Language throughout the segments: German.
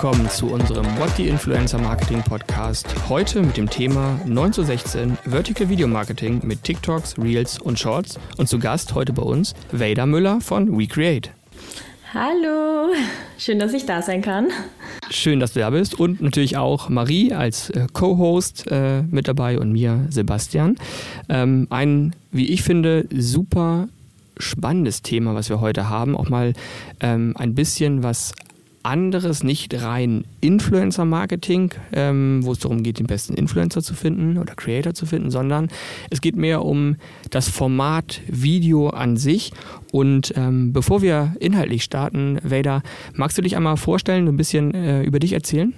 Willkommen zu unserem What the Influencer Marketing Podcast. Heute mit dem Thema 9 zu 16 Vertical Video Marketing mit TikToks, Reels und Shorts. Und zu Gast heute bei uns Vader Müller von WeCreate. Hallo, schön, dass ich da sein kann. Schön, dass du da bist und natürlich auch Marie als äh, Co-Host äh, mit dabei und mir Sebastian. Ähm, ein, wie ich finde, super spannendes Thema, was wir heute haben. Auch mal ähm, ein bisschen was anderes, nicht rein Influencer-Marketing, ähm, wo es darum geht, den besten Influencer zu finden oder Creator zu finden, sondern es geht mehr um das Format Video an sich. Und ähm, bevor wir inhaltlich starten, Vader, magst du dich einmal vorstellen, ein bisschen äh, über dich erzählen?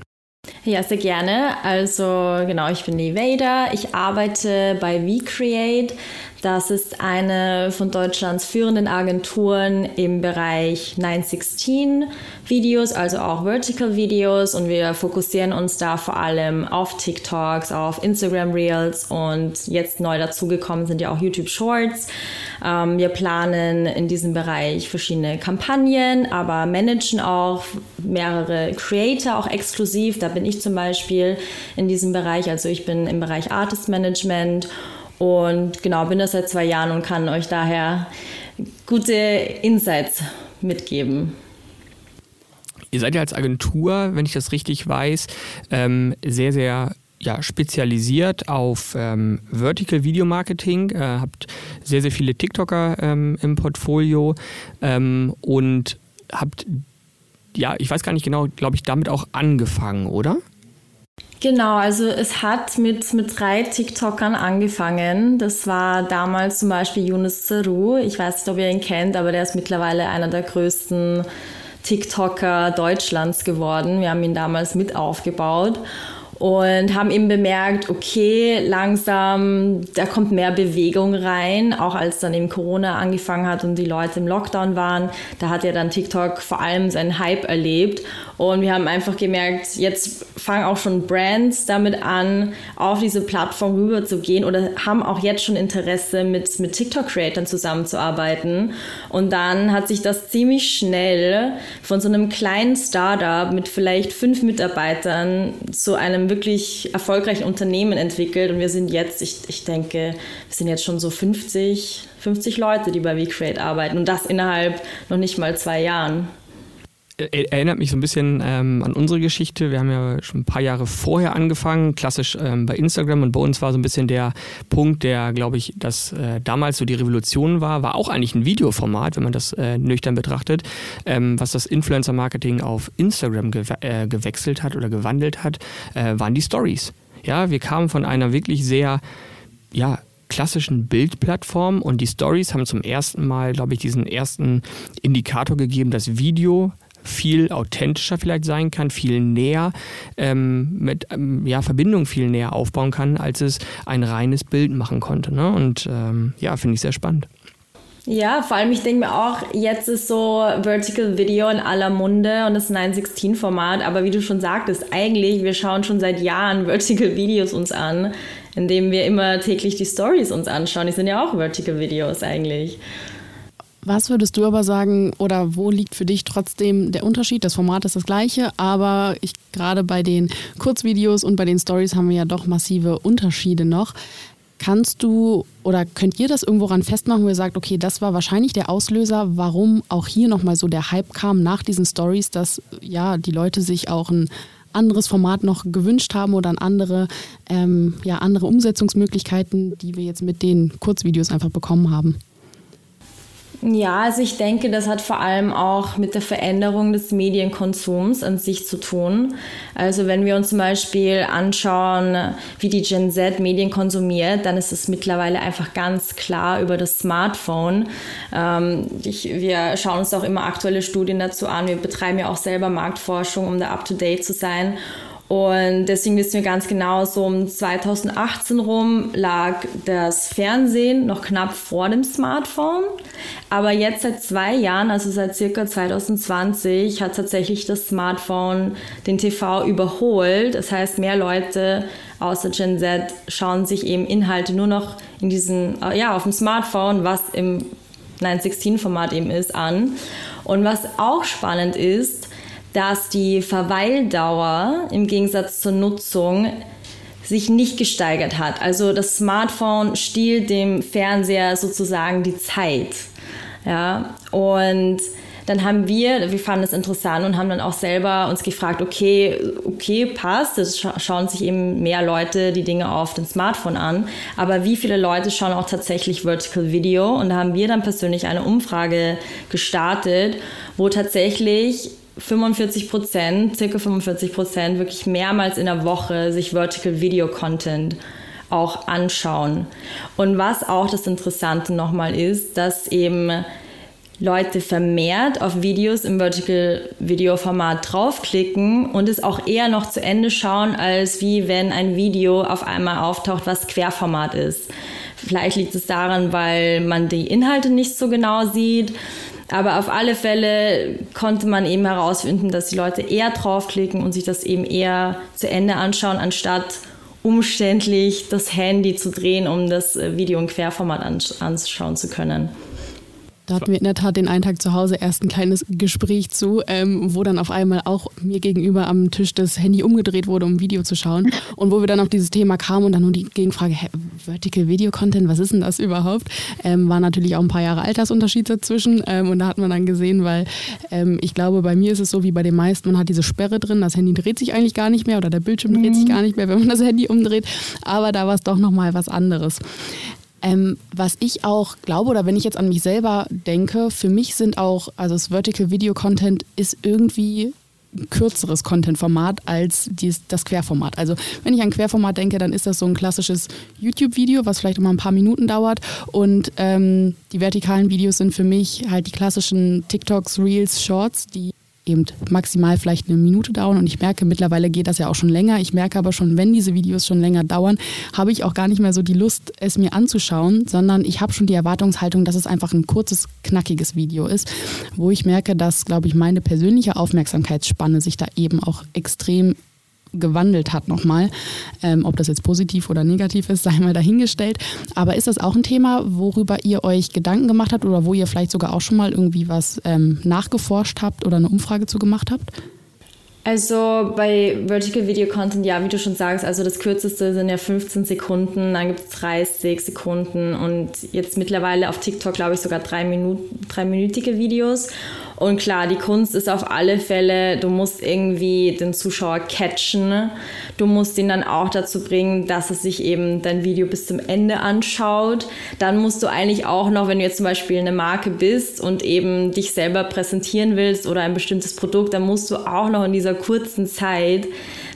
Ja, sehr gerne. Also genau, ich bin die Vader. Ich arbeite bei VCreate. Das ist eine von Deutschlands führenden Agenturen im Bereich 916 Videos, also auch Vertical Videos. Und wir fokussieren uns da vor allem auf TikToks, auf Instagram Reels und jetzt neu dazugekommen sind ja auch YouTube Shorts. Ähm, wir planen in diesem Bereich verschiedene Kampagnen, aber managen auch mehrere Creator auch exklusiv. Da bin ich zum Beispiel in diesem Bereich. Also ich bin im Bereich Artist Management und genau, bin das seit zwei Jahren und kann euch daher gute Insights mitgeben. Ihr seid ja als Agentur, wenn ich das richtig weiß, ähm, sehr, sehr ja, spezialisiert auf ähm, Vertical Video Marketing, äh, habt sehr, sehr viele TikToker ähm, im Portfolio ähm, und habt, ja, ich weiß gar nicht genau, glaube ich, damit auch angefangen, oder? Genau, also es hat mit, mit drei TikTokern angefangen. Das war damals zum Beispiel Yunus Saru. Ich weiß nicht, ob ihr ihn kennt, aber der ist mittlerweile einer der größten TikToker Deutschlands geworden. Wir haben ihn damals mit aufgebaut und haben eben bemerkt, okay, langsam, da kommt mehr Bewegung rein, auch als dann eben Corona angefangen hat und die Leute im Lockdown waren, da hat ja dann TikTok vor allem seinen Hype erlebt und wir haben einfach gemerkt, jetzt fangen auch schon Brands damit an, auf diese Plattform rüber zu gehen oder haben auch jetzt schon Interesse, mit, mit TikTok-Creatern zusammenzuarbeiten. Und dann hat sich das ziemlich schnell von so einem kleinen Startup mit vielleicht fünf Mitarbeitern zu einem wirklich erfolgreichen Unternehmen entwickelt. Und wir sind jetzt, ich, ich denke, wir sind jetzt schon so 50, 50 Leute, die bei VCreate arbeiten. Und das innerhalb noch nicht mal zwei Jahren erinnert mich so ein bisschen ähm, an unsere Geschichte. Wir haben ja schon ein paar Jahre vorher angefangen, klassisch ähm, bei Instagram und bei uns war so ein bisschen der Punkt, der, glaube ich, dass äh, damals so die Revolution war, war auch eigentlich ein Videoformat, wenn man das äh, nüchtern betrachtet, ähm, was das Influencer-Marketing auf Instagram gew äh, gewechselt hat oder gewandelt hat, äh, waren die Stories. Ja, wir kamen von einer wirklich sehr, ja, klassischen Bildplattform und die Stories haben zum ersten Mal, glaube ich, diesen ersten Indikator gegeben, dass Video viel authentischer vielleicht sein kann, viel näher ähm, mit ähm, ja, Verbindung viel näher aufbauen kann, als es ein reines Bild machen konnte. Ne? Und ähm, ja, finde ich sehr spannend. Ja, vor allem ich denke mir auch, jetzt ist so Vertical Video in aller Munde und das 916-Format, aber wie du schon sagtest, eigentlich, wir schauen schon seit Jahren Vertical Videos uns an, indem wir immer täglich die Stories uns anschauen. Die sind ja auch Vertical Videos eigentlich. Was würdest du aber sagen, oder wo liegt für dich trotzdem der Unterschied? Das Format ist das gleiche, aber ich, gerade bei den Kurzvideos und bei den Stories haben wir ja doch massive Unterschiede noch. Kannst du oder könnt ihr das irgendwo ran festmachen, wo ihr sagt, okay, das war wahrscheinlich der Auslöser, warum auch hier nochmal so der Hype kam nach diesen Stories, dass ja die Leute sich auch ein anderes Format noch gewünscht haben oder an andere, ähm, ja, andere Umsetzungsmöglichkeiten, die wir jetzt mit den Kurzvideos einfach bekommen haben? Ja, also ich denke, das hat vor allem auch mit der Veränderung des Medienkonsums an sich zu tun. Also wenn wir uns zum Beispiel anschauen, wie die Gen Z Medien konsumiert, dann ist es mittlerweile einfach ganz klar über das Smartphone. Ähm, ich, wir schauen uns auch immer aktuelle Studien dazu an. Wir betreiben ja auch selber Marktforschung, um da up-to-date zu sein. Und deswegen wissen wir ganz genau, so um 2018 rum lag das Fernsehen noch knapp vor dem Smartphone. Aber jetzt seit zwei Jahren, also seit circa 2020, hat tatsächlich das Smartphone den TV überholt. Das heißt, mehr Leute außer Gen Z schauen sich eben Inhalte nur noch in diesen, ja, auf dem Smartphone, was im 916-Format eben ist, an. Und was auch spannend ist, dass die Verweildauer im Gegensatz zur Nutzung sich nicht gesteigert hat. Also das Smartphone stiehlt dem Fernseher sozusagen die Zeit. Ja, und dann haben wir, wir fanden es interessant und haben dann auch selber uns gefragt, okay, okay, passt, es schauen sich eben mehr Leute die Dinge auf dem Smartphone an, aber wie viele Leute schauen auch tatsächlich Vertical Video? Und da haben wir dann persönlich eine Umfrage gestartet, wo tatsächlich 45 Prozent, circa 45 Prozent, wirklich mehrmals in der Woche sich Vertical Video Content auch anschauen. Und was auch das Interessante nochmal ist, dass eben Leute vermehrt auf Videos im Vertical Video Format draufklicken und es auch eher noch zu Ende schauen, als wie wenn ein Video auf einmal auftaucht, was Querformat ist. Vielleicht liegt es daran, weil man die Inhalte nicht so genau sieht. Aber auf alle Fälle konnte man eben herausfinden, dass die Leute eher draufklicken und sich das eben eher zu Ende anschauen, anstatt umständlich das Handy zu drehen, um das Video im Querformat anschauen zu können. Da hatten wir in der Tat den einen Tag zu Hause erst ein kleines Gespräch zu, ähm, wo dann auf einmal auch mir gegenüber am Tisch das Handy umgedreht wurde, um Video zu schauen. Und wo wir dann auf dieses Thema kamen und dann nur die Gegenfrage, hä, Vertical Video Content, was ist denn das überhaupt? Ähm, war natürlich auch ein paar Jahre Altersunterschied dazwischen. Ähm, und da hat man dann gesehen, weil ähm, ich glaube, bei mir ist es so wie bei den meisten, man hat diese Sperre drin, das Handy dreht sich eigentlich gar nicht mehr oder der Bildschirm dreht sich mhm. gar nicht mehr, wenn man das Handy umdreht. Aber da war es doch nochmal was anderes. Ähm, was ich auch glaube, oder wenn ich jetzt an mich selber denke, für mich sind auch, also das Vertical Video Content ist irgendwie ein kürzeres Content-Format als dies, das Querformat. Also wenn ich an Querformat denke, dann ist das so ein klassisches YouTube-Video, was vielleicht immer ein paar Minuten dauert. Und ähm, die vertikalen Videos sind für mich halt die klassischen TikToks, Reels, Shorts, die eben maximal vielleicht eine Minute dauern. Und ich merke, mittlerweile geht das ja auch schon länger. Ich merke aber schon, wenn diese Videos schon länger dauern, habe ich auch gar nicht mehr so die Lust, es mir anzuschauen, sondern ich habe schon die Erwartungshaltung, dass es einfach ein kurzes, knackiges Video ist, wo ich merke, dass, glaube ich, meine persönliche Aufmerksamkeitsspanne sich da eben auch extrem gewandelt hat nochmal. Ähm, ob das jetzt positiv oder negativ ist, sei mal dahingestellt. Aber ist das auch ein Thema, worüber ihr euch Gedanken gemacht habt oder wo ihr vielleicht sogar auch schon mal irgendwie was ähm, nachgeforscht habt oder eine Umfrage zu gemacht habt? Also bei Vertical Video Content, ja, wie du schon sagst, also das kürzeste sind ja 15 Sekunden, dann gibt es 30 Sekunden und jetzt mittlerweile auf TikTok, glaube ich, sogar drei Minuten, dreiminütige Videos. Und klar, die Kunst ist auf alle Fälle, du musst irgendwie den Zuschauer catchen. Du musst ihn dann auch dazu bringen, dass er sich eben dein Video bis zum Ende anschaut. Dann musst du eigentlich auch noch, wenn du jetzt zum Beispiel eine Marke bist und eben dich selber präsentieren willst oder ein bestimmtes Produkt, dann musst du auch noch in dieser kurzen Zeit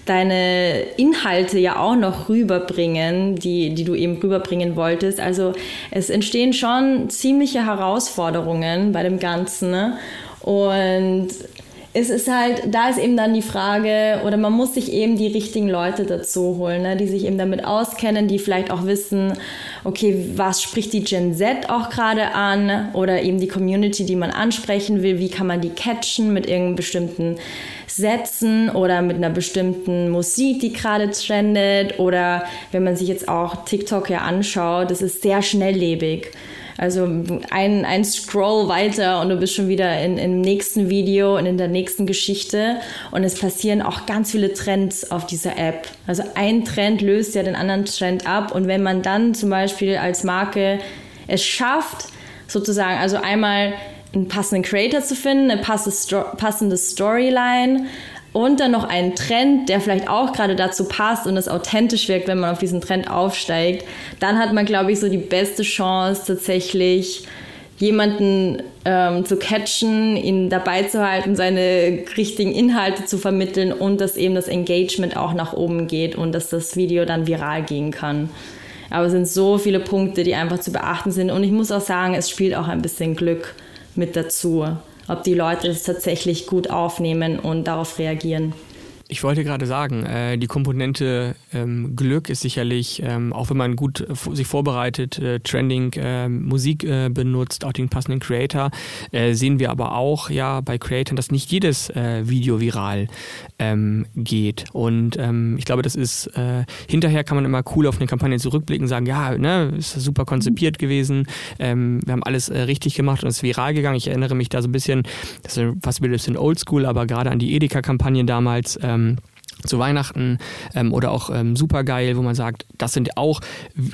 deine Inhalte ja auch noch rüberbringen, die, die du eben rüberbringen wolltest. Also es entstehen schon ziemliche Herausforderungen bei dem Ganzen. Ne? Und es ist halt, da ist eben dann die Frage, oder man muss sich eben die richtigen Leute dazu holen, ne, die sich eben damit auskennen, die vielleicht auch wissen, okay, was spricht die Gen Z auch gerade an oder eben die Community, die man ansprechen will, wie kann man die catchen mit irgendeinem bestimmten Sätzen oder mit einer bestimmten Musik, die gerade trendet oder wenn man sich jetzt auch TikTok ja anschaut, das ist sehr schnelllebig. Also ein, ein Scroll weiter und du bist schon wieder in, im nächsten Video und in der nächsten Geschichte. Und es passieren auch ganz viele Trends auf dieser App. Also ein Trend löst ja den anderen Trend ab. Und wenn man dann zum Beispiel als Marke es schafft, sozusagen, also einmal einen passenden Creator zu finden, eine passende Storyline, und dann noch einen Trend, der vielleicht auch gerade dazu passt und es authentisch wirkt, wenn man auf diesen Trend aufsteigt, dann hat man, glaube ich, so die beste Chance tatsächlich jemanden ähm, zu catchen, ihn dabei zu halten, seine richtigen Inhalte zu vermitteln und dass eben das Engagement auch nach oben geht und dass das Video dann viral gehen kann. Aber es sind so viele Punkte, die einfach zu beachten sind. Und ich muss auch sagen, es spielt auch ein bisschen Glück mit dazu ob die Leute es tatsächlich gut aufnehmen und darauf reagieren. Ich wollte gerade sagen, äh, die Komponente ähm, Glück ist sicherlich, ähm, auch wenn man gut äh, sich vorbereitet, äh, Trending äh, Musik äh, benutzt, auch den passenden Creator, äh, sehen wir aber auch ja bei Creatoren, dass nicht jedes Video viral ähm, geht. Und ähm, ich glaube, das ist, hinterher kann man immer cool auf eine Kampagne zurückblicken, sagen, ja, ne, ist super konzipiert gewesen, ähm, wir haben alles richtig gemacht und es ist viral gegangen. Ich erinnere mich da so ein bisschen, das ist fast ein bisschen oldschool, aber gerade an die Edeka-Kampagnen damals, ähm, zu Weihnachten ähm, oder auch ähm, Supergeil, wo man sagt, das sind auch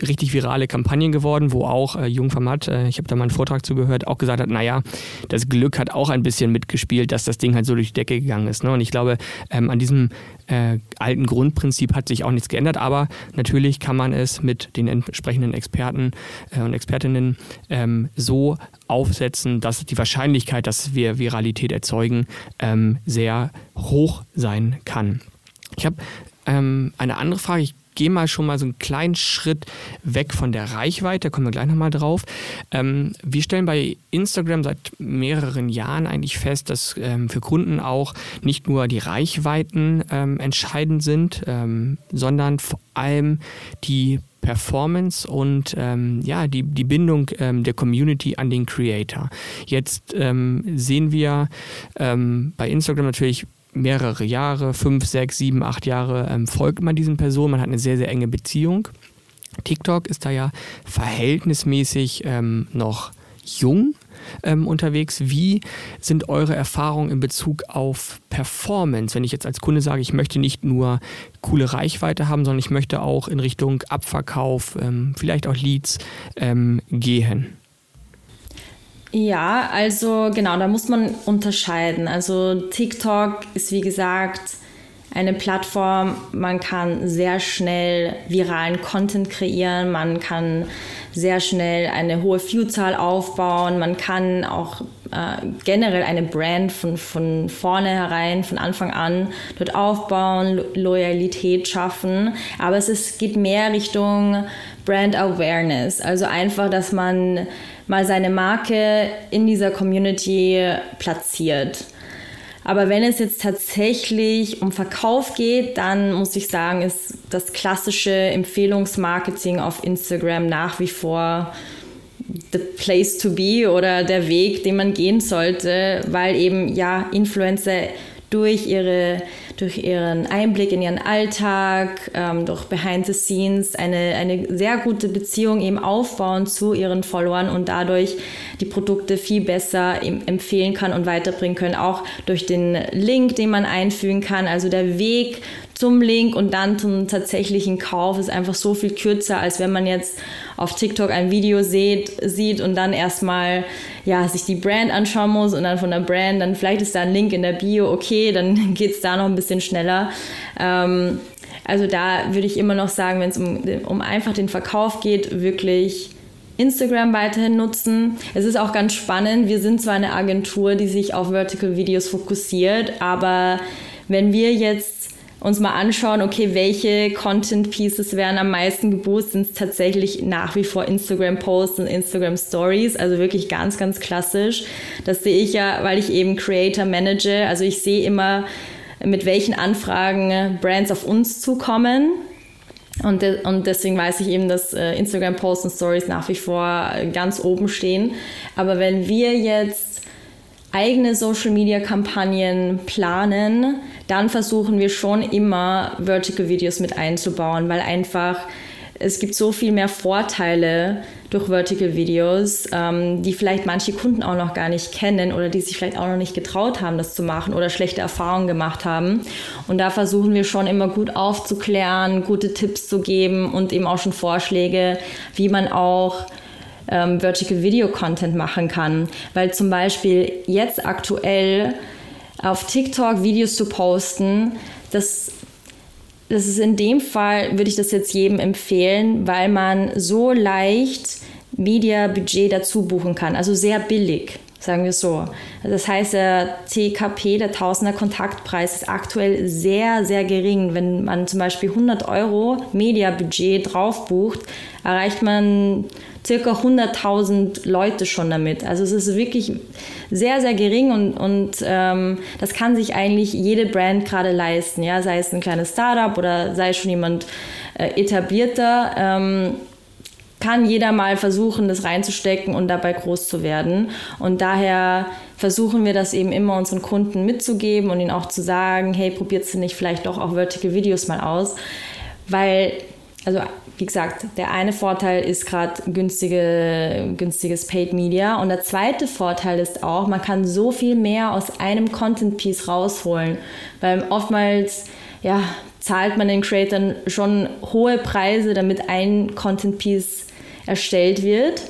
richtig virale Kampagnen geworden, wo auch äh, Jung äh, ich habe da mal einen Vortrag zugehört, auch gesagt hat, naja, das Glück hat auch ein bisschen mitgespielt, dass das Ding halt so durch die Decke gegangen ist. Ne? Und ich glaube, ähm, an diesem äh, alten Grundprinzip hat sich auch nichts geändert, aber natürlich kann man es mit den entsprechenden Experten äh, und Expertinnen ähm, so aufsetzen, dass die Wahrscheinlichkeit, dass wir Viralität erzeugen, ähm, sehr hoch sein kann. Ich habe ähm, eine andere Frage. Ich gehe mal schon mal so einen kleinen Schritt weg von der Reichweite, da kommen wir gleich nochmal drauf. Ähm, wir stellen bei Instagram seit mehreren Jahren eigentlich fest, dass ähm, für Kunden auch nicht nur die Reichweiten ähm, entscheidend sind, ähm, sondern vor allem die Performance und ähm, ja, die, die Bindung ähm, der Community an den Creator. Jetzt ähm, sehen wir ähm, bei Instagram natürlich mehrere Jahre, fünf, sechs, sieben, acht Jahre ähm, folgt man diesen Personen, man hat eine sehr, sehr enge Beziehung. TikTok ist da ja verhältnismäßig ähm, noch jung ähm, unterwegs. Wie sind eure Erfahrungen in Bezug auf Performance? Wenn ich jetzt als Kunde sage, ich möchte nicht nur coole Reichweite haben, sondern ich möchte auch in Richtung Abverkauf, ähm, vielleicht auch Leads ähm, gehen. Ja, also genau, da muss man unterscheiden. Also TikTok ist wie gesagt eine Plattform, man kann sehr schnell viralen Content kreieren, man kann sehr schnell eine hohe Viewzahl aufbauen, man kann auch äh, generell eine Brand von, von vornherein, von Anfang an dort aufbauen, Lo Loyalität schaffen, aber es ist, geht mehr Richtung Brand Awareness, also einfach, dass man mal seine Marke in dieser Community platziert. Aber wenn es jetzt tatsächlich um Verkauf geht, dann muss ich sagen, ist das klassische Empfehlungsmarketing auf Instagram nach wie vor the place to be oder der Weg, den man gehen sollte, weil eben ja Influencer durch ihre durch ihren Einblick in ihren Alltag, ähm, durch Behind the Scenes eine, eine sehr gute Beziehung eben aufbauen zu ihren Followern und dadurch die Produkte viel besser empfehlen kann und weiterbringen können, auch durch den Link, den man einfügen kann. Also der Weg zum Link und dann zum tatsächlichen Kauf ist einfach so viel kürzer, als wenn man jetzt auf TikTok ein Video sieht, sieht und dann erstmal ja, sich die Brand anschauen muss und dann von der Brand, dann vielleicht ist da ein Link in der Bio, okay, dann geht es da noch ein bisschen schneller. Ähm, also da würde ich immer noch sagen, wenn es um, um einfach den Verkauf geht, wirklich Instagram weiterhin nutzen. Es ist auch ganz spannend. Wir sind zwar eine Agentur, die sich auf Vertical Videos fokussiert, aber wenn wir jetzt uns mal anschauen, okay, welche Content Pieces werden am meisten gebucht, sind es tatsächlich nach wie vor Instagram Posts und Instagram Stories, also wirklich ganz, ganz klassisch. Das sehe ich ja, weil ich eben Creator manage, also ich sehe immer, mit welchen Anfragen Brands auf uns zukommen. Und, de und deswegen weiß ich eben, dass äh, Instagram Posts und Stories nach wie vor ganz oben stehen. Aber wenn wir jetzt eigene Social Media Kampagnen planen, dann versuchen wir schon immer Vertical Videos mit einzubauen, weil einfach es gibt so viel mehr Vorteile durch Vertical Videos, ähm, die vielleicht manche Kunden auch noch gar nicht kennen oder die sich vielleicht auch noch nicht getraut haben, das zu machen oder schlechte Erfahrungen gemacht haben. Und da versuchen wir schon immer gut aufzuklären, gute Tipps zu geben und eben auch schon Vorschläge, wie man auch ähm, Vertical Video Content machen kann. Weil zum Beispiel jetzt aktuell auf TikTok Videos zu posten, das, das ist in dem Fall, würde ich das jetzt jedem empfehlen, weil man so leicht Media-Budget dazu buchen kann, also sehr billig. Sagen wir so. Das heißt, der TKP, der Tausender Kontaktpreis, ist aktuell sehr, sehr gering. Wenn man zum Beispiel 100 Euro Mediabudget drauf bucht, erreicht man circa 100.000 Leute schon damit. Also es ist wirklich sehr, sehr gering und, und ähm, das kann sich eigentlich jede Brand gerade leisten. Ja? Sei es ein kleines Startup oder sei es schon jemand äh, etablierter. Ähm, kann jeder mal versuchen, das reinzustecken und dabei groß zu werden. Und daher versuchen wir das eben immer unseren Kunden mitzugeben und ihnen auch zu sagen, hey, probiert sie nicht vielleicht doch auch Vertical Videos mal aus. Weil, also wie gesagt, der eine Vorteil ist gerade günstige, günstiges Paid Media und der zweite Vorteil ist auch, man kann so viel mehr aus einem Content Piece rausholen. Weil oftmals, ja, zahlt man den Creators schon hohe Preise, damit ein Content Piece erstellt wird.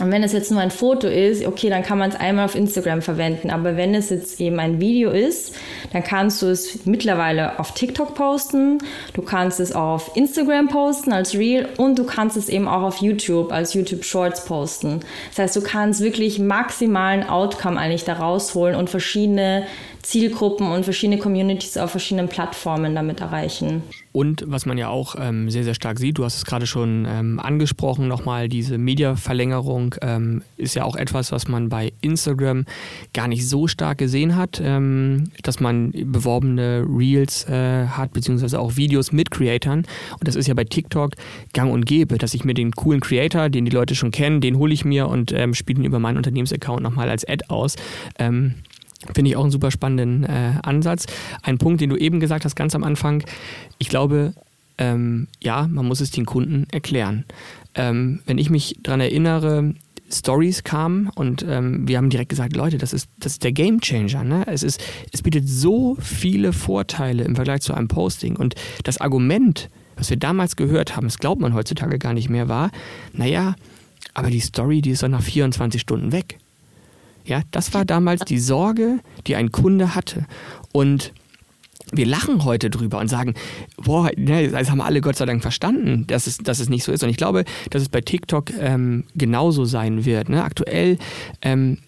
Und wenn es jetzt nur ein Foto ist, okay, dann kann man es einmal auf Instagram verwenden. Aber wenn es jetzt eben ein Video ist, dann kannst du es mittlerweile auf TikTok posten, du kannst es auf Instagram posten als Reel und du kannst es eben auch auf YouTube als YouTube Shorts posten. Das heißt, du kannst wirklich maximalen Outcome eigentlich da rausholen und verschiedene Zielgruppen und verschiedene Communities auf verschiedenen Plattformen damit erreichen. Und was man ja auch ähm, sehr, sehr stark sieht, du hast es gerade schon ähm, angesprochen, nochmal diese Mediaverlängerung ähm, ist ja auch etwas, was man bei Instagram gar nicht so stark gesehen hat, ähm, dass man beworbene Reels äh, hat, beziehungsweise auch Videos mit Creatoren. Und das ist ja bei TikTok gang und gäbe, dass ich mir den coolen Creator, den die Leute schon kennen, den hole ich mir und ähm, spiele ihn über meinen Unternehmensaccount nochmal als Ad aus. Finde ich auch einen super spannenden äh, Ansatz. Ein Punkt, den du eben gesagt hast, ganz am Anfang. Ich glaube, ähm, ja, man muss es den Kunden erklären. Ähm, wenn ich mich daran erinnere, Stories kamen und ähm, wir haben direkt gesagt, Leute, das ist, das ist der Game Changer. Ne? Es, ist, es bietet so viele Vorteile im Vergleich zu einem Posting. Und das Argument, was wir damals gehört haben, das glaubt man heutzutage gar nicht mehr, war, naja, aber die Story, die ist doch nach 24 Stunden weg. Ja, das war damals die Sorge, die ein Kunde hatte. Und wir lachen heute drüber und sagen, boah, ne, das haben alle Gott sei Dank verstanden, dass es, dass es nicht so ist. Und ich glaube, dass es bei TikTok ähm, genauso sein wird. Ne? Aktuell ähm,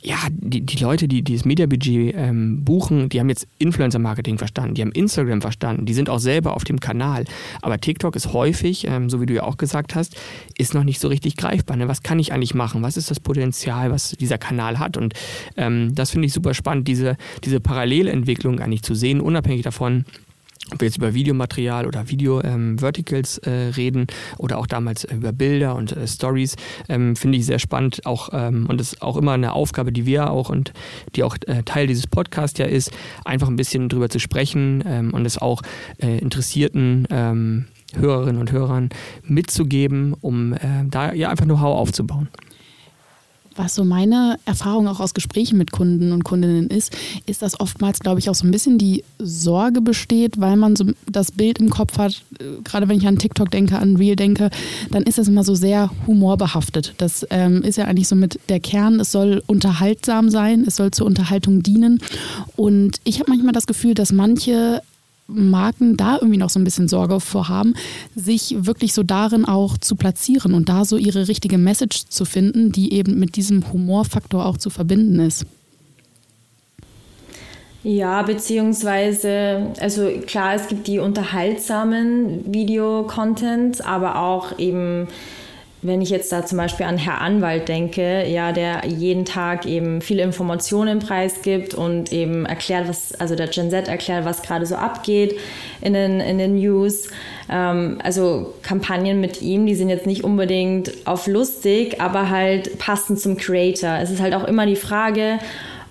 ja, die, die Leute, die dieses Mediabudget ähm, buchen, die haben jetzt Influencer-Marketing verstanden, die haben Instagram verstanden, die sind auch selber auf dem Kanal. Aber TikTok ist häufig, ähm, so wie du ja auch gesagt hast, ist noch nicht so richtig greifbar. Ne? Was kann ich eigentlich machen? Was ist das Potenzial, was dieser Kanal hat? Und ähm, das finde ich super spannend, diese, diese Parallelentwicklung eigentlich zu sehen, unabhängig davon, ob wir jetzt über Videomaterial oder Video-Verticals ähm, äh, reden oder auch damals über Bilder und äh, Stories, ähm, finde ich sehr spannend. Auch, ähm, und das ist auch immer eine Aufgabe, die wir auch und die auch äh, Teil dieses Podcasts ja ist, einfach ein bisschen drüber zu sprechen ähm, und es auch äh, interessierten ähm, Hörerinnen und Hörern mitzugeben, um äh, da ja einfach Know-how aufzubauen. Was so meine Erfahrung auch aus Gesprächen mit Kunden und Kundinnen ist, ist, dass oftmals, glaube ich, auch so ein bisschen die Sorge besteht, weil man so das Bild im Kopf hat, äh, gerade wenn ich an TikTok denke, an Real denke, dann ist das immer so sehr humorbehaftet. Das ähm, ist ja eigentlich so mit der Kern, es soll unterhaltsam sein, es soll zur Unterhaltung dienen. Und ich habe manchmal das Gefühl, dass manche Marken da irgendwie noch so ein bisschen Sorge vorhaben, sich wirklich so darin auch zu platzieren und da so ihre richtige Message zu finden, die eben mit diesem Humorfaktor auch zu verbinden ist. Ja, beziehungsweise, also klar, es gibt die unterhaltsamen Videocontents, aber auch eben wenn ich jetzt da zum Beispiel an Herr Anwalt denke, ja, der jeden Tag eben viele Informationen preisgibt und eben erklärt, was, also der Gen Z erklärt, was gerade so abgeht in den, in den News. Ähm, also Kampagnen mit ihm, die sind jetzt nicht unbedingt auf lustig, aber halt passend zum Creator. Es ist halt auch immer die Frage,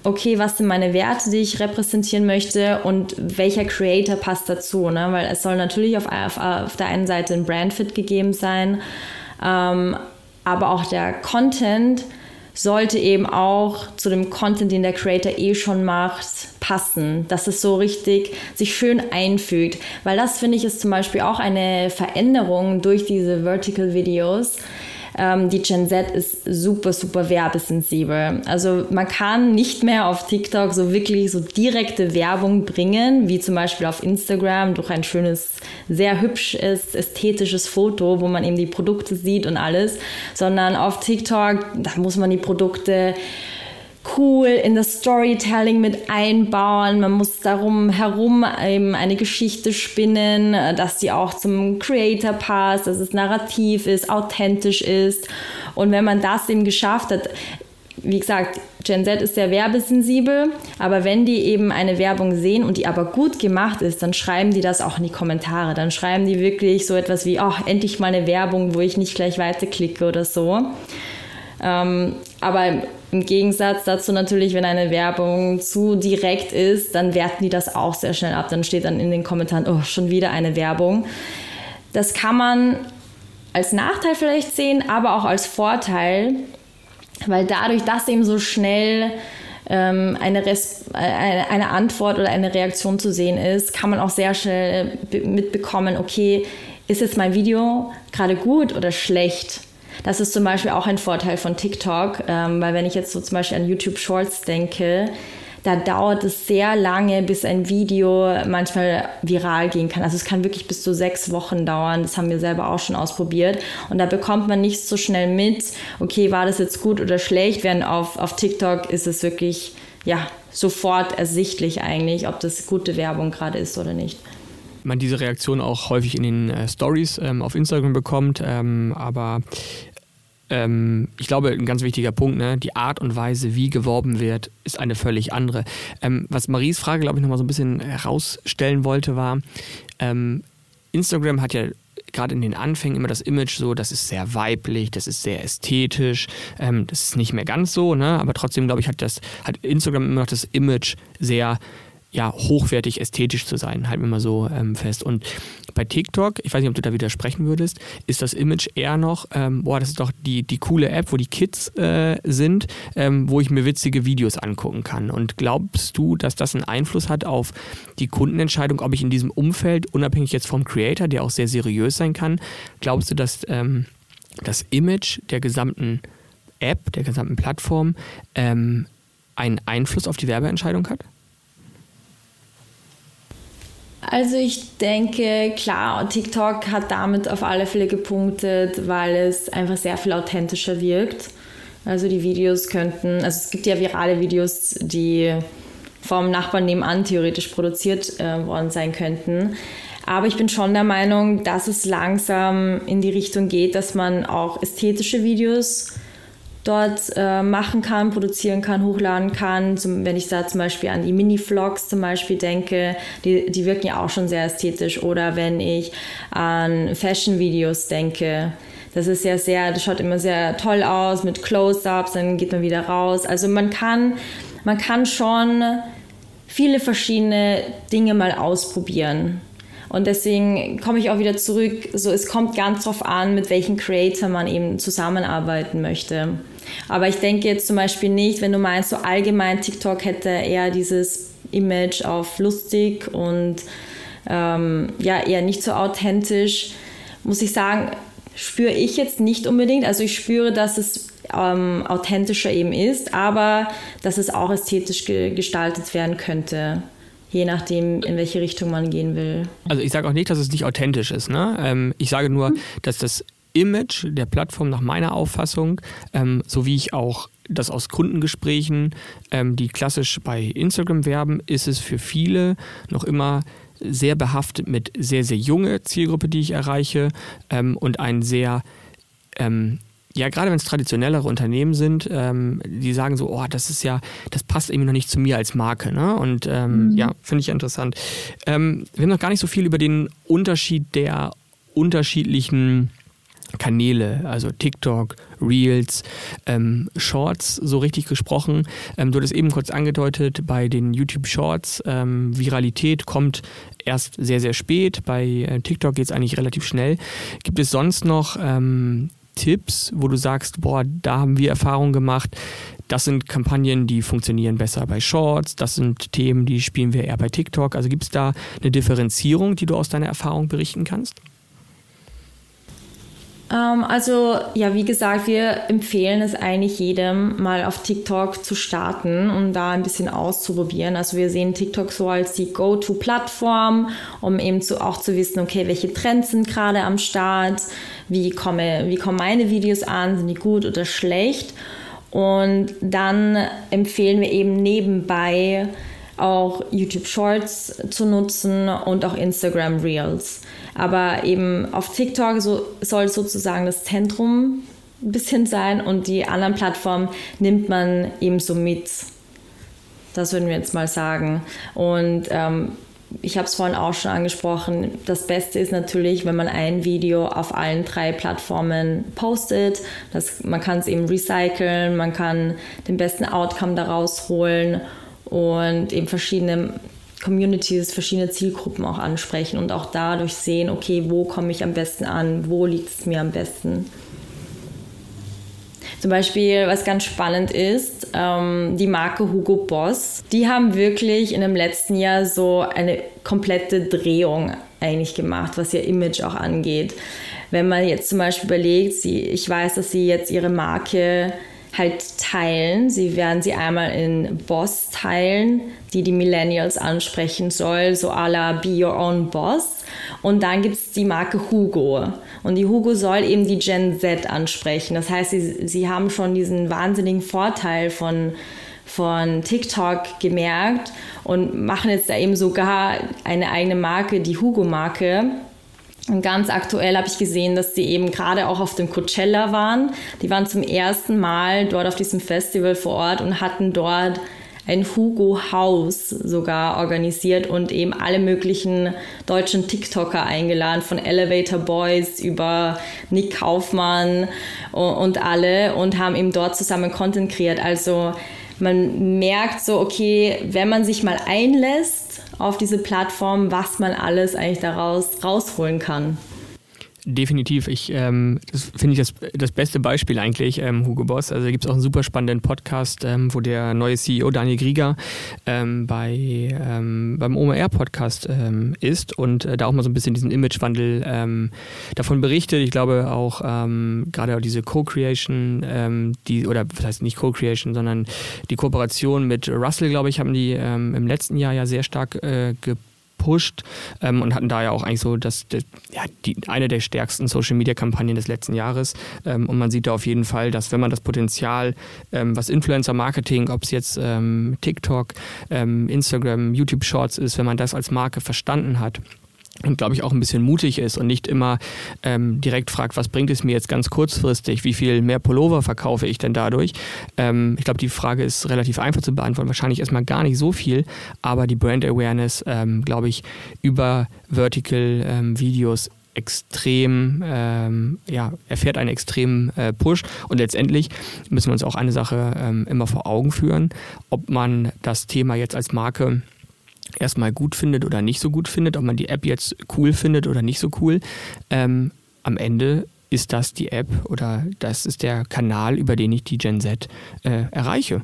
okay, was sind meine Werte, die ich repräsentieren möchte und welcher Creator passt dazu, ne? weil es soll natürlich auf, auf, auf der einen Seite ein Brandfit gegeben sein, ähm, aber auch der Content sollte eben auch zu dem Content, den der Creator eh schon macht, passen, dass es so richtig sich schön einfügt. Weil das finde ich ist zum Beispiel auch eine Veränderung durch diese Vertical Videos. Ähm, die Gen Z ist super, super werbesensibel. Also man kann nicht mehr auf TikTok so wirklich so direkte Werbung bringen, wie zum Beispiel auf Instagram durch ein schönes, sehr hübsches, ästhetisches Foto, wo man eben die Produkte sieht und alles, sondern auf TikTok, da muss man die Produkte cool in das Storytelling mit einbauen. Man muss darum herum eben eine Geschichte spinnen, äh, dass die auch zum Creator passt, dass es narrativ ist, authentisch ist. Und wenn man das eben geschafft hat, wie gesagt, Gen Z ist sehr werbesensibel, aber wenn die eben eine Werbung sehen und die aber gut gemacht ist, dann schreiben die das auch in die Kommentare. Dann schreiben die wirklich so etwas wie, oh, endlich mal eine Werbung, wo ich nicht gleich weiterklicke oder so. Ähm, aber im Gegensatz dazu natürlich, wenn eine Werbung zu direkt ist, dann werten die das auch sehr schnell ab. Dann steht dann in den Kommentaren, oh, schon wieder eine Werbung. Das kann man als Nachteil vielleicht sehen, aber auch als Vorteil, weil dadurch, dass eben so schnell ähm, eine, eine, eine Antwort oder eine Reaktion zu sehen ist, kann man auch sehr schnell mitbekommen, okay, ist jetzt mein Video gerade gut oder schlecht? Das ist zum Beispiel auch ein Vorteil von TikTok, ähm, weil wenn ich jetzt so zum Beispiel an YouTube Shorts denke, da dauert es sehr lange, bis ein Video manchmal viral gehen kann. Also es kann wirklich bis zu sechs Wochen dauern. Das haben wir selber auch schon ausprobiert. Und da bekommt man nicht so schnell mit, okay, war das jetzt gut oder schlecht, während auf, auf TikTok ist es wirklich, ja, sofort ersichtlich eigentlich, ob das gute Werbung gerade ist oder nicht man diese Reaktion auch häufig in den äh, Stories ähm, auf Instagram bekommt. Ähm, aber ähm, ich glaube, ein ganz wichtiger Punkt, ne? die Art und Weise, wie geworben wird, ist eine völlig andere. Ähm, was Maries Frage, glaube ich, nochmal so ein bisschen herausstellen wollte, war, ähm, Instagram hat ja gerade in den Anfängen immer das Image so, das ist sehr weiblich, das ist sehr ästhetisch, ähm, das ist nicht mehr ganz so, ne? aber trotzdem, glaube ich, hat, das, hat Instagram immer noch das Image sehr ja, hochwertig ästhetisch zu sein, halten wir mal so ähm, fest. Und bei TikTok, ich weiß nicht, ob du da widersprechen würdest, ist das Image eher noch, ähm, boah, das ist doch die, die coole App, wo die Kids äh, sind, ähm, wo ich mir witzige Videos angucken kann. Und glaubst du, dass das einen Einfluss hat auf die Kundenentscheidung, ob ich in diesem Umfeld, unabhängig jetzt vom Creator, der auch sehr seriös sein kann, glaubst du, dass ähm, das Image der gesamten App, der gesamten Plattform, ähm, einen Einfluss auf die Werbeentscheidung hat? Also ich denke, klar, TikTok hat damit auf alle Fälle gepunktet, weil es einfach sehr viel authentischer wirkt. Also die Videos könnten, also es gibt ja virale Videos, die vom Nachbarn nebenan theoretisch produziert äh, worden sein könnten. Aber ich bin schon der Meinung, dass es langsam in die Richtung geht, dass man auch ästhetische Videos dort äh, machen kann, produzieren kann, hochladen kann. Zum, wenn ich da zum Beispiel an die Mini-Vlogs zum Beispiel denke, die, die wirken ja auch schon sehr ästhetisch. Oder wenn ich an Fashion-Videos denke, das ist ja sehr, das schaut immer sehr toll aus mit Close-ups, dann geht man wieder raus. Also man kann, man kann schon viele verschiedene Dinge mal ausprobieren. Und deswegen komme ich auch wieder zurück, so es kommt ganz drauf an, mit welchem Creator man eben zusammenarbeiten möchte. Aber ich denke jetzt zum Beispiel nicht, wenn du meinst, so allgemein TikTok hätte eher dieses Image auf lustig und ähm, ja, eher nicht so authentisch, muss ich sagen, spüre ich jetzt nicht unbedingt. Also ich spüre, dass es ähm, authentischer eben ist, aber dass es auch ästhetisch ge gestaltet werden könnte je nachdem, in welche Richtung man gehen will. Also ich sage auch nicht, dass es nicht authentisch ist. Ne? Ähm, ich sage nur, hm. dass das Image der Plattform nach meiner Auffassung, ähm, so wie ich auch das aus Kundengesprächen, ähm, die klassisch bei Instagram werben, ist es für viele noch immer sehr behaftet mit sehr, sehr junge Zielgruppe, die ich erreiche ähm, und ein sehr ähm, ja, gerade wenn es traditionellere Unternehmen sind, ähm, die sagen so, oh, das ist ja, das passt irgendwie noch nicht zu mir als Marke. Ne? Und ähm, mhm. ja, finde ich interessant. Ähm, wir haben noch gar nicht so viel über den Unterschied der unterschiedlichen Kanäle, also TikTok, Reels, ähm, Shorts so richtig gesprochen. Ähm, du hast eben kurz angedeutet, bei den YouTube Shorts, ähm, Viralität kommt erst sehr, sehr spät. Bei äh, TikTok geht es eigentlich relativ schnell. Gibt es sonst noch ähm, Tipps, wo du sagst, boah, da haben wir Erfahrungen gemacht, das sind Kampagnen, die funktionieren besser bei Shorts, das sind Themen, die spielen wir eher bei TikTok. Also gibt es da eine Differenzierung, die du aus deiner Erfahrung berichten kannst? Ähm, also ja, wie gesagt, wir empfehlen es eigentlich jedem, mal auf TikTok zu starten und da ein bisschen auszuprobieren. Also wir sehen TikTok so als die Go-to-Plattform, um eben zu, auch zu wissen, okay, welche Trends sind gerade am Start, wie, komme, wie kommen meine Videos an, sind die gut oder schlecht. Und dann empfehlen wir eben nebenbei auch YouTube Shorts zu nutzen und auch Instagram Reels. Aber eben auf TikTok so, soll sozusagen das Zentrum ein bisschen sein und die anderen Plattformen nimmt man eben so mit. Das würden wir jetzt mal sagen. Und ähm, ich habe es vorhin auch schon angesprochen, das Beste ist natürlich, wenn man ein Video auf allen drei Plattformen postet. Das, man kann es eben recyceln, man kann den besten Outcome daraus holen und eben verschiedene Communities, verschiedene Zielgruppen auch ansprechen und auch dadurch sehen, okay, wo komme ich am besten an, wo liegt es mir am besten. Zum Beispiel, was ganz spannend ist, ähm, die Marke Hugo Boss, die haben wirklich in dem letzten Jahr so eine komplette Drehung eigentlich gemacht, was ihr Image auch angeht. Wenn man jetzt zum Beispiel überlegt, sie, ich weiß, dass sie jetzt ihre Marke halt teilen. Sie werden sie einmal in Boss teilen, die die Millennials ansprechen soll, so à la Be Your Own Boss. Und dann gibt es die Marke Hugo. Und die Hugo soll eben die Gen Z ansprechen. Das heißt, sie, sie haben schon diesen wahnsinnigen Vorteil von, von TikTok gemerkt und machen jetzt da eben sogar eine eigene Marke, die Hugo-Marke und ganz aktuell habe ich gesehen, dass sie eben gerade auch auf dem Coachella waren. Die waren zum ersten Mal dort auf diesem Festival vor Ort und hatten dort ein Hugo Haus sogar organisiert und eben alle möglichen deutschen TikToker eingeladen, von Elevator Boys über Nick Kaufmann und alle und haben eben dort zusammen Content kreiert. Also man merkt so, okay, wenn man sich mal einlässt auf diese Plattform, was man alles eigentlich daraus rausholen kann. Definitiv. Ich, ähm, das finde ich das, das beste Beispiel eigentlich, ähm, Hugo Boss. Also da gibt es auch einen super spannenden Podcast, ähm, wo der neue CEO Daniel Grieger ähm, bei, ähm, beim OMR-Podcast ähm, ist und äh, da auch mal so ein bisschen diesen Imagewandel ähm, davon berichtet. Ich glaube auch ähm, gerade diese Co-Creation, ähm, die, oder was heißt nicht Co-Creation, sondern die Kooperation mit Russell, glaube ich, haben die ähm, im letzten Jahr ja sehr stark äh, geprägt gepusht ähm, und hatten da ja auch eigentlich so das, das ja, die, eine der stärksten Social-Media-Kampagnen des letzten Jahres. Ähm, und man sieht da auf jeden Fall, dass wenn man das Potenzial, ähm, was Influencer-Marketing, ob es jetzt ähm, TikTok, ähm, Instagram, YouTube-Shorts ist, wenn man das als Marke verstanden hat, und glaube ich auch ein bisschen mutig ist und nicht immer ähm, direkt fragt, was bringt es mir jetzt ganz kurzfristig, wie viel mehr Pullover verkaufe ich denn dadurch. Ähm, ich glaube, die Frage ist relativ einfach zu beantworten, wahrscheinlich erstmal gar nicht so viel, aber die Brand Awareness, ähm, glaube ich, über Vertical ähm, Videos extrem, ähm, ja, erfährt einen extremen äh, Push. Und letztendlich müssen wir uns auch eine Sache ähm, immer vor Augen führen, ob man das Thema jetzt als Marke erstmal gut findet oder nicht so gut findet, ob man die App jetzt cool findet oder nicht so cool. Ähm, am Ende ist das die App oder das ist der Kanal, über den ich die Gen Z äh, erreiche.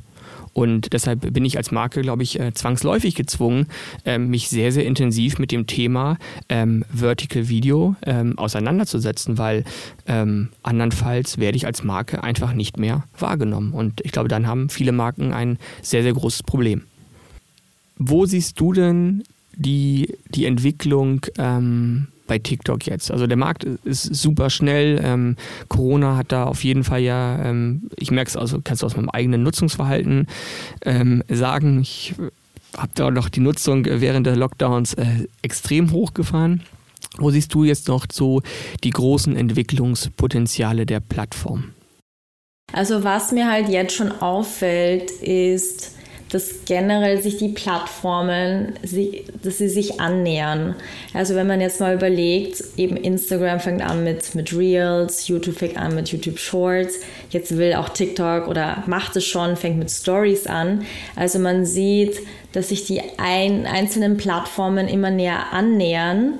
Und deshalb bin ich als Marke, glaube ich, äh, zwangsläufig gezwungen, äh, mich sehr, sehr intensiv mit dem Thema ähm, Vertical Video ähm, auseinanderzusetzen, weil ähm, andernfalls werde ich als Marke einfach nicht mehr wahrgenommen. Und ich glaube, dann haben viele Marken ein sehr, sehr großes Problem. Wo siehst du denn die, die Entwicklung ähm, bei TikTok jetzt? Also der Markt ist super schnell. Ähm, Corona hat da auf jeden Fall ja, ähm, ich merke es also, kannst du aus meinem eigenen Nutzungsverhalten ähm, sagen, ich habe da noch die Nutzung während der Lockdowns äh, extrem hochgefahren. Wo siehst du jetzt noch so die großen Entwicklungspotenziale der Plattform? Also was mir halt jetzt schon auffällt, ist, dass generell sich die Plattformen, dass sie sich annähern. Also wenn man jetzt mal überlegt, eben Instagram fängt an mit, mit Reels, YouTube fängt an mit YouTube Shorts, jetzt will auch TikTok oder macht es schon, fängt mit Stories an. Also man sieht, dass sich die ein, einzelnen Plattformen immer näher annähern.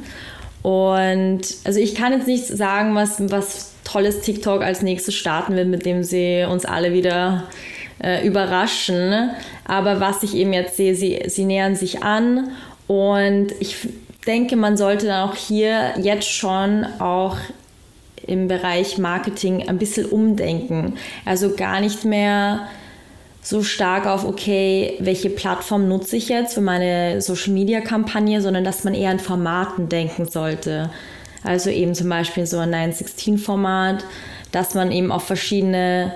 Und also ich kann jetzt nicht sagen, was, was tolles TikTok als nächstes starten wird, mit dem sie uns alle wieder äh, überraschen. Aber was ich eben jetzt sehe, sie, sie nähern sich an und ich denke, man sollte dann auch hier jetzt schon auch im Bereich Marketing ein bisschen umdenken. Also gar nicht mehr so stark auf, okay, welche Plattform nutze ich jetzt für meine Social-Media-Kampagne, sondern dass man eher in Formaten denken sollte. Also eben zum Beispiel so ein 916-Format, dass man eben auf verschiedene,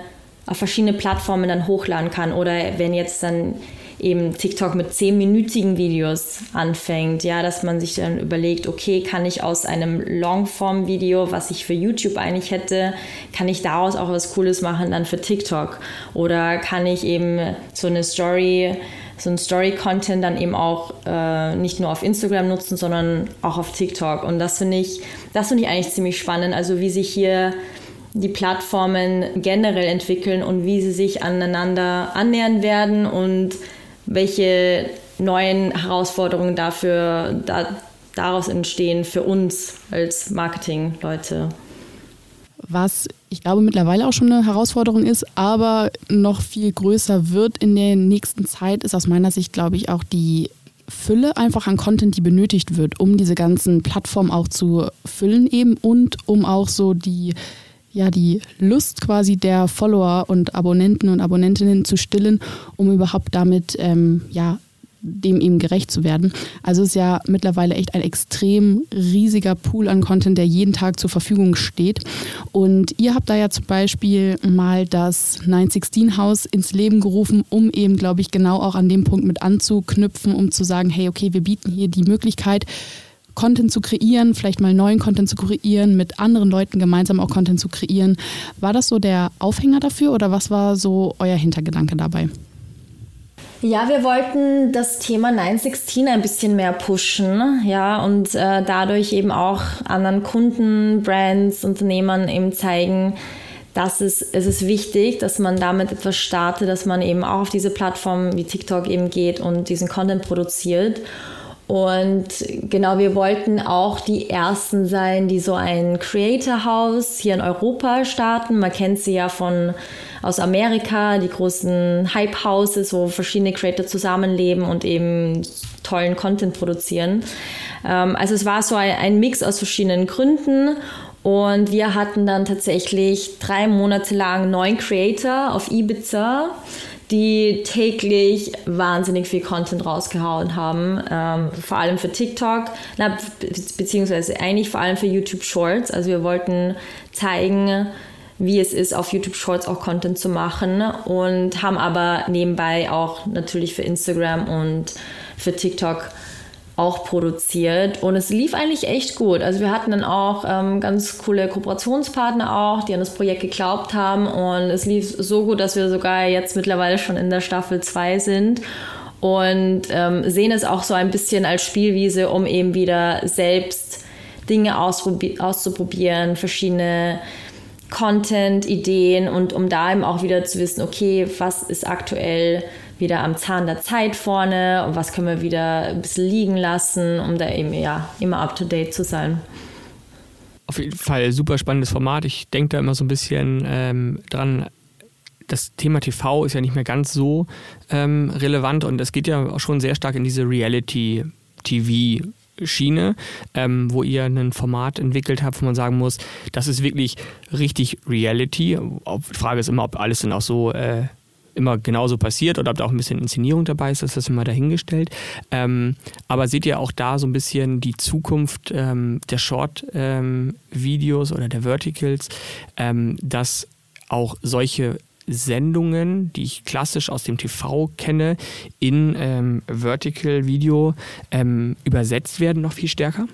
auf verschiedene Plattformen dann hochladen kann. Oder wenn jetzt dann eben TikTok mit zehnminütigen Videos anfängt, ja, dass man sich dann überlegt, okay, kann ich aus einem Longform-Video, was ich für YouTube eigentlich hätte, kann ich daraus auch was Cooles machen dann für TikTok? Oder kann ich eben so eine Story so ein Story-Content dann eben auch äh, nicht nur auf Instagram nutzen, sondern auch auf TikTok. Und das finde ich, das finde ich eigentlich ziemlich spannend. Also wie sich hier die Plattformen generell entwickeln und wie sie sich aneinander annähern werden und welche neuen Herausforderungen dafür da, daraus entstehen für uns als Marketingleute. Was ich glaube mittlerweile auch schon eine Herausforderung ist, aber noch viel größer wird in der nächsten Zeit, ist aus meiner Sicht, glaube ich, auch die Fülle einfach an Content, die benötigt wird, um diese ganzen Plattformen auch zu füllen eben und um auch so die ja die Lust quasi der Follower und Abonnenten und Abonnentinnen zu stillen, um überhaupt damit ähm, ja dem eben gerecht zu werden. Also es ist ja mittlerweile echt ein extrem riesiger Pool an Content, der jeden Tag zur Verfügung steht. Und ihr habt da ja zum Beispiel mal das 916 Haus ins Leben gerufen, um eben, glaube ich, genau auch an dem Punkt mit anzuknüpfen, um zu sagen, hey, okay, wir bieten hier die Möglichkeit, Content zu kreieren, vielleicht mal neuen Content zu kreieren, mit anderen Leuten gemeinsam auch Content zu kreieren. War das so der Aufhänger dafür oder was war so euer Hintergedanke dabei? Ja, wir wollten das Thema 916 ein bisschen mehr pushen, ja, und äh, dadurch eben auch anderen Kunden, Brands, Unternehmern eben zeigen, dass es, es ist wichtig, dass man damit etwas startet, dass man eben auch auf diese Plattform wie TikTok eben geht und diesen Content produziert. Und genau, wir wollten auch die ersten sein, die so ein Creator House hier in Europa starten. Man kennt sie ja von aus Amerika, die großen Hype Houses, wo verschiedene Creator zusammenleben und eben tollen Content produzieren. Ähm, also es war so ein Mix aus verschiedenen Gründen. Und wir hatten dann tatsächlich drei Monate lang neun Creator auf Ibiza die täglich wahnsinnig viel Content rausgehauen haben, ähm, vor allem für TikTok, na, beziehungsweise eigentlich vor allem für YouTube Shorts. Also wir wollten zeigen, wie es ist, auf YouTube Shorts auch Content zu machen und haben aber nebenbei auch natürlich für Instagram und für TikTok auch produziert und es lief eigentlich echt gut. Also wir hatten dann auch ähm, ganz coole Kooperationspartner auch, die an das Projekt geglaubt haben und es lief so gut, dass wir sogar jetzt mittlerweile schon in der Staffel 2 sind und ähm, sehen es auch so ein bisschen als Spielwiese, um eben wieder selbst Dinge auszuprobieren, verschiedene Content, Ideen und um da eben auch wieder zu wissen, okay, was ist aktuell wieder am Zahn der Zeit vorne und was können wir wieder ein bisschen liegen lassen, um da eben ja immer up to date zu sein. Auf jeden Fall super spannendes Format. Ich denke da immer so ein bisschen ähm, dran, das Thema TV ist ja nicht mehr ganz so ähm, relevant und es geht ja auch schon sehr stark in diese Reality-TV. Schiene, ähm, wo ihr ein Format entwickelt habt, wo man sagen muss, das ist wirklich richtig Reality. Die Frage ist immer, ob alles dann auch so äh, immer genauso passiert oder ob da auch ein bisschen Inszenierung dabei ist, das ist immer dahingestellt. Ähm, aber seht ihr auch da so ein bisschen die Zukunft ähm, der Short-Videos ähm, oder der Verticals, ähm, dass auch solche Sendungen, die ich klassisch aus dem TV kenne, in ähm, Vertical Video ähm, übersetzt werden noch viel stärker?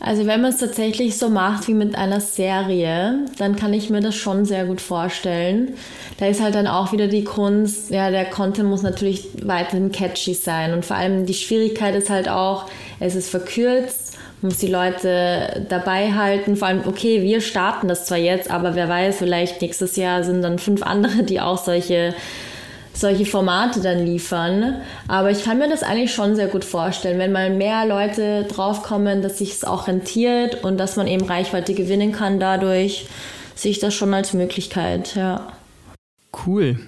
Also wenn man es tatsächlich so macht wie mit einer Serie, dann kann ich mir das schon sehr gut vorstellen. Da ist halt dann auch wieder die Kunst, ja, der Content muss natürlich weiterhin catchy sein und vor allem die Schwierigkeit ist halt auch, es ist verkürzt, muss die Leute dabei halten. Vor allem, okay, wir starten das zwar jetzt, aber wer weiß, vielleicht nächstes Jahr sind dann fünf andere, die auch solche solche Formate dann liefern. Aber ich kann mir das eigentlich schon sehr gut vorstellen, wenn mal mehr Leute draufkommen, dass sich es auch rentiert und dass man eben Reichweite gewinnen kann dadurch, sehe ich das schon als Möglichkeit, ja. Cool.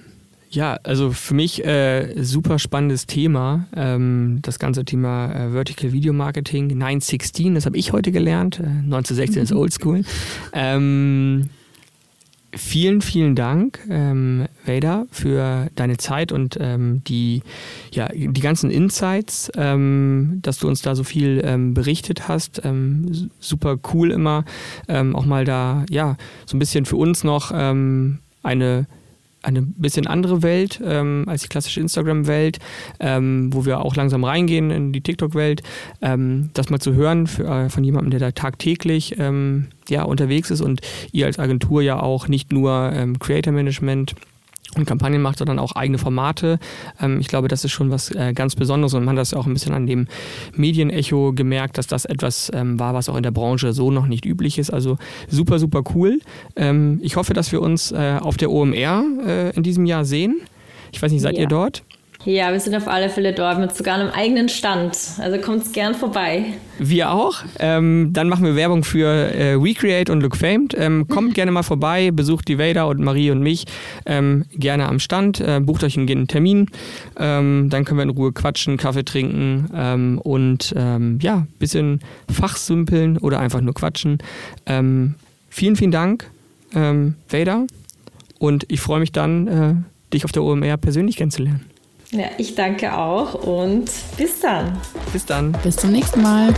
Ja, also für mich äh, super spannendes Thema. Ähm, das ganze Thema äh, Vertical Video Marketing 916, das habe ich heute gelernt. Äh, 1916 ist Oldschool. Ähm, vielen, vielen Dank, ähm, Vader, für deine Zeit und ähm, die, ja, die ganzen Insights, ähm, dass du uns da so viel ähm, berichtet hast. Ähm, super cool immer. Ähm, auch mal da, ja, so ein bisschen für uns noch ähm, eine eine bisschen andere Welt ähm, als die klassische Instagram-Welt, ähm, wo wir auch langsam reingehen in die TikTok-Welt. Ähm, das mal zu hören für, äh, von jemandem, der da tagtäglich ähm, ja, unterwegs ist und ihr als Agentur ja auch nicht nur ähm, Creator Management und Kampagnen macht, sondern auch eigene Formate. Ähm, ich glaube, das ist schon was äh, ganz Besonderes und man hat das ja auch ein bisschen an dem Medienecho gemerkt, dass das etwas ähm, war, was auch in der Branche so noch nicht üblich ist. Also super, super cool. Ähm, ich hoffe, dass wir uns äh, auf der OMR äh, in diesem Jahr sehen. Ich weiß nicht, seid ja. ihr dort? Ja, wir sind auf alle Fälle dort mit sogar einem eigenen Stand. Also kommt gern vorbei. Wir auch. Ähm, dann machen wir Werbung für äh, WeCreate und Look Famed. Ähm, kommt gerne mal vorbei, besucht die Vader und Marie und mich ähm, gerne am Stand. Äh, bucht euch einen Termin. Ähm, dann können wir in Ruhe quatschen, Kaffee trinken ähm, und ähm, ja, ein bisschen fachsimpeln oder einfach nur quatschen. vielen, vielen Dank, Vader. Und ich freue mich dann, äh, dich auf der OMR persönlich kennenzulernen. Ja, ich danke auch und bis dann. Bis dann. Bis zum nächsten Mal.